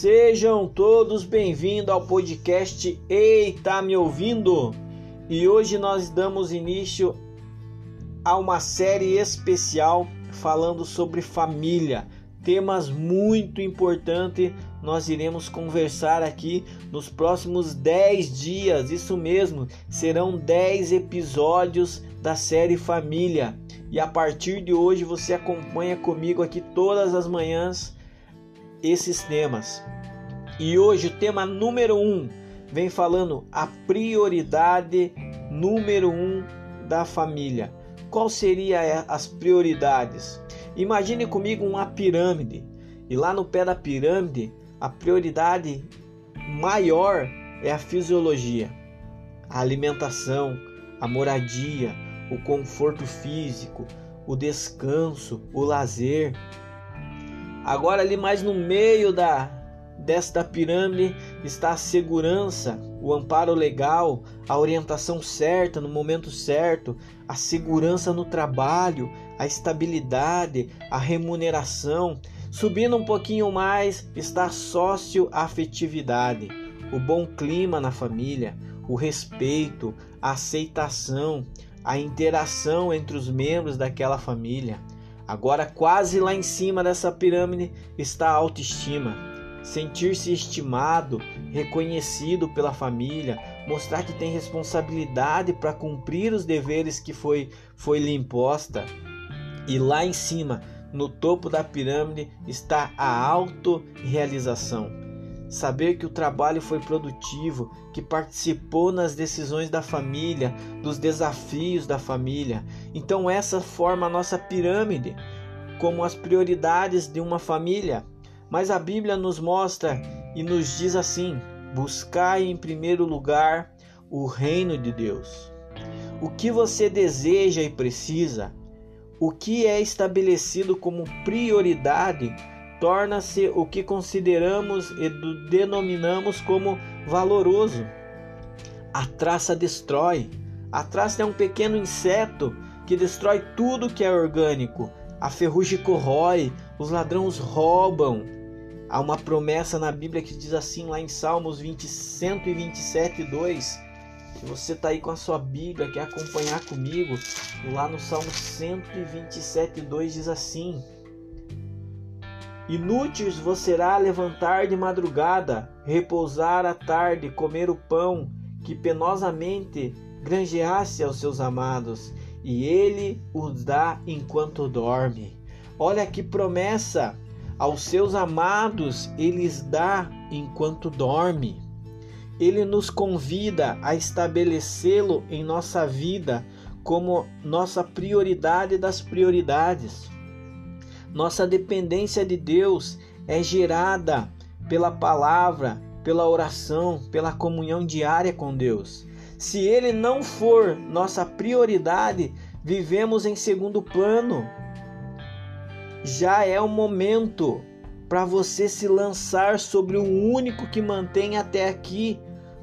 Sejam todos bem-vindos ao podcast Ei, tá me ouvindo? E hoje nós damos início a uma série especial falando sobre família. Temas muito importantes nós iremos conversar aqui nos próximos 10 dias. Isso mesmo, serão 10 episódios da série Família. E a partir de hoje você acompanha comigo aqui todas as manhãs esses temas. E hoje o tema número um vem falando a prioridade número um da família. Qual seria as prioridades? Imagine comigo uma pirâmide e lá no pé da pirâmide a prioridade maior é a fisiologia, a alimentação, a moradia, o conforto físico, o descanso, o lazer, Agora ali mais no meio da desta pirâmide está a segurança, o amparo legal, a orientação certa no momento certo, a segurança no trabalho, a estabilidade, a remuneração. Subindo um pouquinho mais está a socioafetividade, o bom clima na família, o respeito, a aceitação, a interação entre os membros daquela família. Agora, quase lá em cima dessa pirâmide está a autoestima. Sentir-se estimado, reconhecido pela família, mostrar que tem responsabilidade para cumprir os deveres que foi, foi lhe imposta. E lá em cima, no topo da pirâmide, está a autorrealização saber que o trabalho foi produtivo, que participou nas decisões da família, dos desafios da família. Então, essa forma a nossa pirâmide, como as prioridades de uma família. Mas a Bíblia nos mostra e nos diz assim: buscai em primeiro lugar o reino de Deus. O que você deseja e precisa, o que é estabelecido como prioridade torna-se o que consideramos e denominamos como valoroso. A traça destrói. A traça é um pequeno inseto que destrói tudo que é orgânico. A ferrugem corrói, os ladrões roubam. Há uma promessa na Bíblia que diz assim lá em Salmos 20, 127, 2. Se você está aí com a sua Bíblia, quer acompanhar comigo, lá no Salmo 127, 2 diz assim: Inúteis vos será levantar de madrugada, repousar à tarde, comer o pão que penosamente granjeasse aos seus amados, e ele os dá enquanto dorme. Olha que promessa! Aos seus amados eles dá enquanto dorme. Ele nos convida a estabelecê-lo em nossa vida como nossa prioridade das prioridades. Nossa dependência de Deus é gerada pela palavra, pela oração, pela comunhão diária com Deus. Se Ele não for nossa prioridade, vivemos em segundo plano. Já é o momento para você se lançar sobre o único que mantém até aqui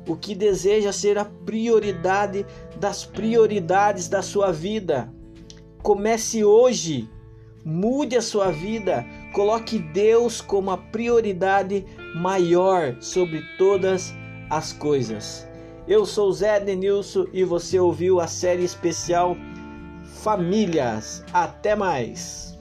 o que deseja ser a prioridade das prioridades da sua vida. Comece hoje Mude a sua vida, coloque Deus como a prioridade maior sobre todas as coisas. Eu sou Zé Denilson e você ouviu a série especial Famílias. Até mais!